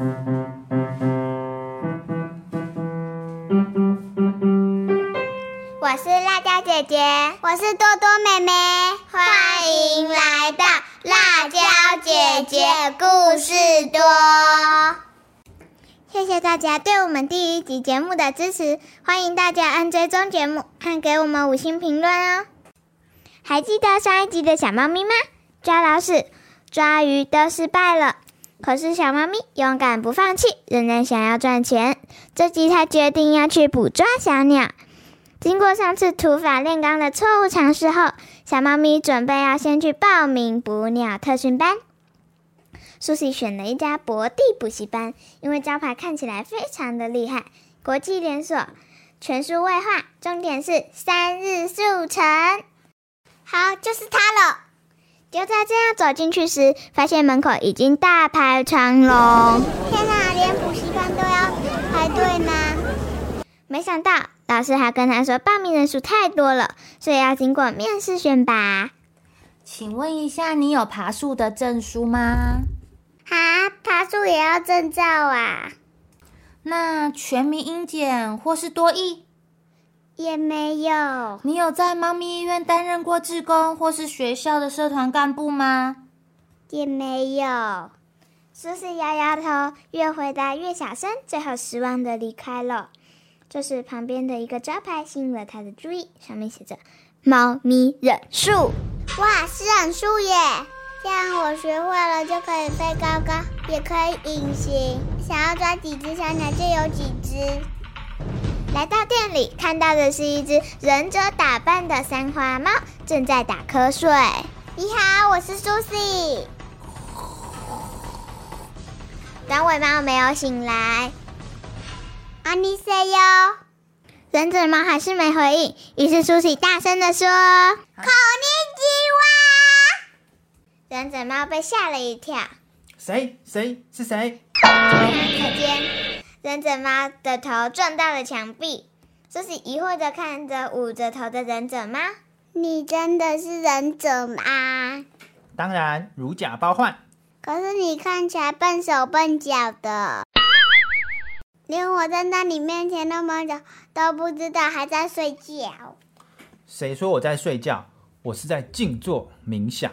我是辣椒姐姐，我是多多妹妹，欢迎来到辣椒姐姐故事多。谢谢大家对我们第一集节目的支持，欢迎大家按追踪节目看给我们五星评论哦。还记得上一集的小猫咪吗？抓老鼠、抓鱼都失败了，可是小猫咪勇敢不放弃，仍然想要赚钱。这集它决定要去捕抓小鸟。经过上次土法炼钢的错误尝试后，小猫咪准备要先去报名捕鸟特训班。苏西选了一家博地补习班，因为招牌看起来非常的厉害，国际连锁，全书外化，重点是三日速成。好，就是它了。就在这样走进去时，发现门口已经大排长龙。天哪，连补习班都要排队吗？没想到老师还跟他说，报名人数太多了，所以要经过面试选拔。请问一下，你有爬树的证书吗？啊，爬树也要证照啊？那全民英检或是多益？也没有。你有在猫咪医院担任过志工或是学校的社团干部吗？也没有。苏西摇摇头，越回答越小声，最后失望的离开了。这时，旁边的一个招牌吸引了他的注意，上面写着“猫咪忍术”。哇，是忍术耶！这样我学会了就可以飞高高，也可以隐形。想要抓几只小鸟就有几只。来到店里，看到的是一只忍者打扮的三花猫，正在打瞌睡。你好，我是苏西。短尾猫没有醒来。阿尼塞哟，忍者猫还是没回应，于是苏西大声的说：“口尼基哇！”忍者猫被吓了一跳。谁？谁？是谁？突然间，忍者猫的头撞到了墙壁。苏西疑惑的看着捂着头的忍者猫：“你真的是忍者吗？”“当然，如假包换。”“可是你看起来笨手笨脚的。”连我站在你面前那么久都不知道还在睡觉。谁说我在睡觉？我是在静坐冥想，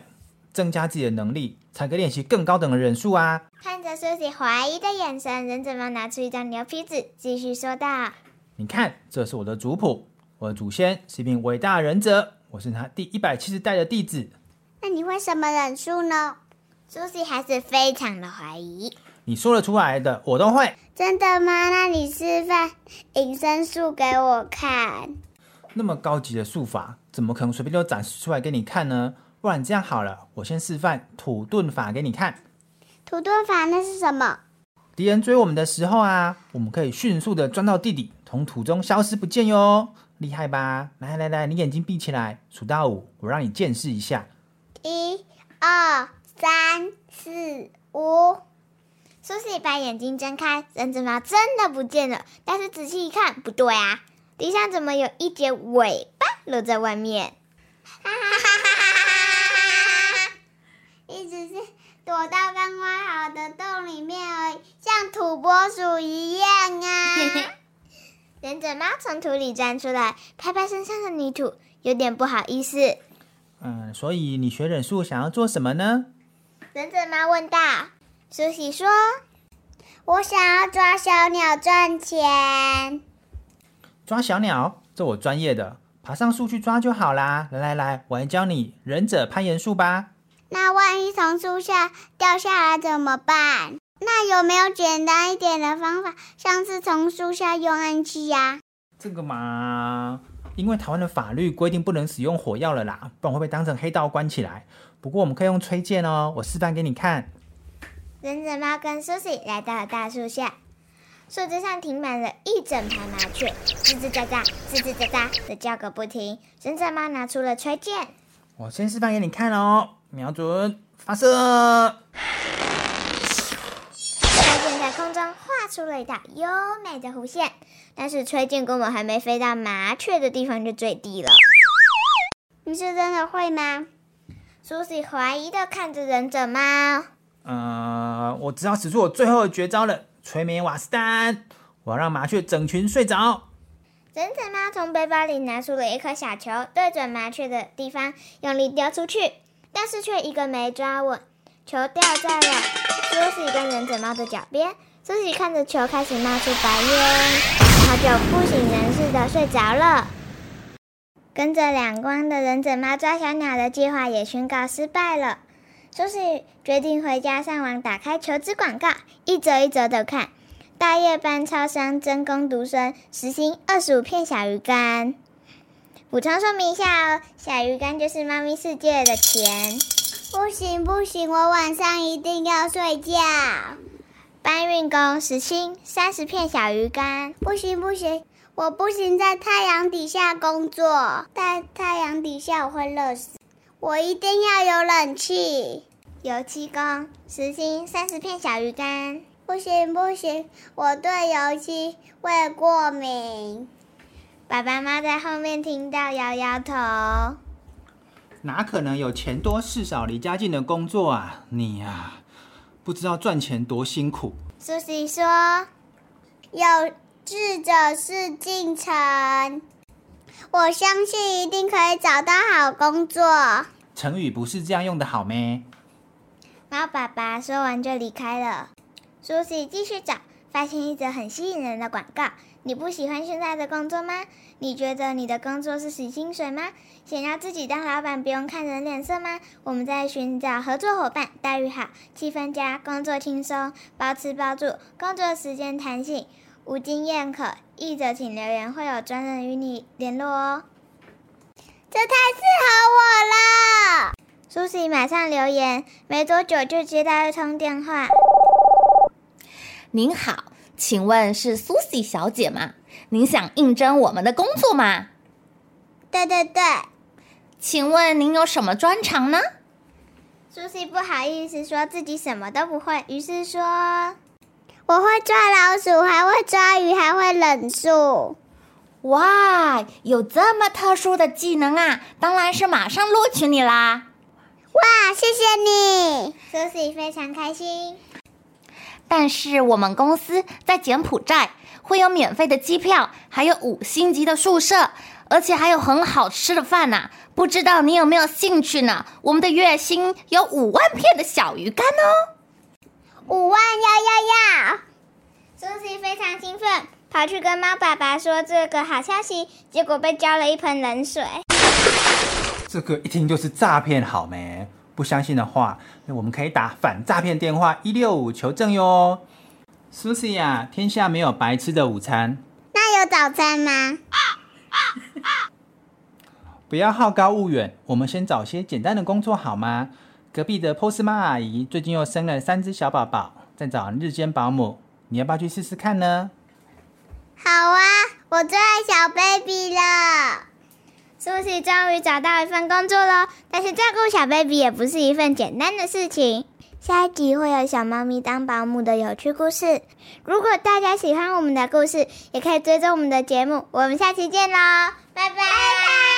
增加自己的能力，才可以练习更高等的忍术啊！看着苏西怀疑的眼神，忍者猫拿出一张牛皮纸，继续说道：“你看，这是我的族谱，我的祖先是一名伟大忍者，我是他第一百七十代的弟子。那你会什么忍术呢？”苏西还是非常的怀疑。你说得出来的，我都会。真的吗？那你示范隐身术给我看。那么高级的术法，怎么可能随便就展示出来给你看呢？不然这样好了，我先示范土遁法给你看。土遁法那是什么？敌人追我们的时候啊，我们可以迅速的钻到地底，从土中消失不见哟。厉害吧？来来来，你眼睛闭起来，数到五，我让你见识一下。一、二、三、四、五。苏西把眼睛睁开，忍者猫真的不见了。但是仔细一看，不对啊，地上怎么有一截尾巴露在外面？哈哈！一直是躲到刚挖好的洞里面而已，像土拨鼠一样啊！忍者猫从土里钻出来，拍拍身上的泥土，有点不好意思。嗯，所以你学忍术想要做什么呢？忍者猫问道。苏西说：“我想要抓小鸟赚钱。抓小鸟，这我专业的，爬上树去抓就好啦。来来来，我来教你忍者攀岩术吧。那万一从树下掉下来怎么办？那有没有简单一点的方法，像是从树下用暗器呀？这个嘛，因为台湾的法律规定不能使用火药了啦，不然会被当成黑道关起来。不过我们可以用吹箭哦，我示范给你看。”忍者猫跟 Susie 来到了大树下，树枝上停满了一整排麻雀，吱吱喳喳、吱吱喳喳的叫个不停。忍者猫拿出了吹箭，我先示范给你看哦，瞄准，发射。吹剑在空中画出了一道优美的弧线，但是崔健根本还没飞到麻雀的地方就坠地了。你是真的会吗？苏西怀疑的看着忍者猫。呃，我只好使出我最后的绝招了——催眠瓦斯丹。我要让麻雀整群睡着。忍者猫从背包里拿出了一颗小球，对准麻雀的地方用力丢出去，但是却一个没抓稳，球掉在了苏西跟忍者猫的脚边。苏西看着球开始冒出白烟，然后就不省人事的睡着了。跟着两光的忍者猫抓小鸟的计划也宣告失败了。苏西决定回家上网打开求职广告，一则一则的看。大夜班超商真工读生，时薪二十五片小鱼干。补充说明一下哦，小鱼干就是猫咪世界的钱。不行不行，我晚上一定要睡觉。搬运工时薪三十片小鱼干。不行不行，我不行在太阳底下工作，在太阳底下我会热死。我一定要有冷气。油漆工时薪三十片小鱼干。不行不行，我对油漆会过敏。爸爸妈妈在后面听到，摇摇头。哪可能有钱多事少离家近的工作啊？你呀、不知道赚钱多辛苦。苏西说有志者事竟成，我相信一定可以找到好工作。成语不是这样用的，好咩？：“猫爸爸。”说完就离开了。苏西继续找，发现一则很吸引人的广告。你不喜欢现在的工作吗？你觉得你的工作是洗薪水吗？想要自己当老板，不用看人脸色吗？我们在寻找合作伙伴，待遇好，气氛佳，工作轻松，包吃包住，工作时间弹性，无经验可。译者请留言，会有专人与你联络哦。这太适合我了。苏西马上留言，没多久就接到一通电话。您好，请问是 Susie 小姐吗？您想应征我们的工作吗？对对对，请问您有什么专长呢？苏西不好意思说自己什么都不会，于是说我会抓老鼠，还会抓鱼，还会忍术。哇，有这么特殊的技能啊！当然是马上录取你啦。哇，谢谢你！苏西非常开心。但是我们公司在柬埔寨会有免费的机票，还有五星级的宿舍，而且还有很好吃的饭呐、不知道你有没有兴趣呢？我们的月薪有五万片的小鱼干哦。五万要要要！苏西非常兴奋，跑去跟猫爸爸说这个好消息，结果被浇了一盆冷水。这个一听就是诈骗，好没？不相信的话，那我们可以打反诈骗电话一六五求证哟。Susie 呀，天下没有白吃的午餐，那有早餐吗？不要好高骛远，我们先找些简单的工作好吗？隔壁的 POS 妈阿姨最近又生了三只小宝宝，在找日间保姆，你要不要去试试看呢？好啊，我最爱小 baby 了。苏西终于找到一份工作了，但是照顾小 baby 也不是一份简单的事情。下一集会有小猫咪当保姆的有趣故事。如果大家喜欢我们的故事，也可以追踪我们的节目。我们下期见喽，拜拜。拜拜。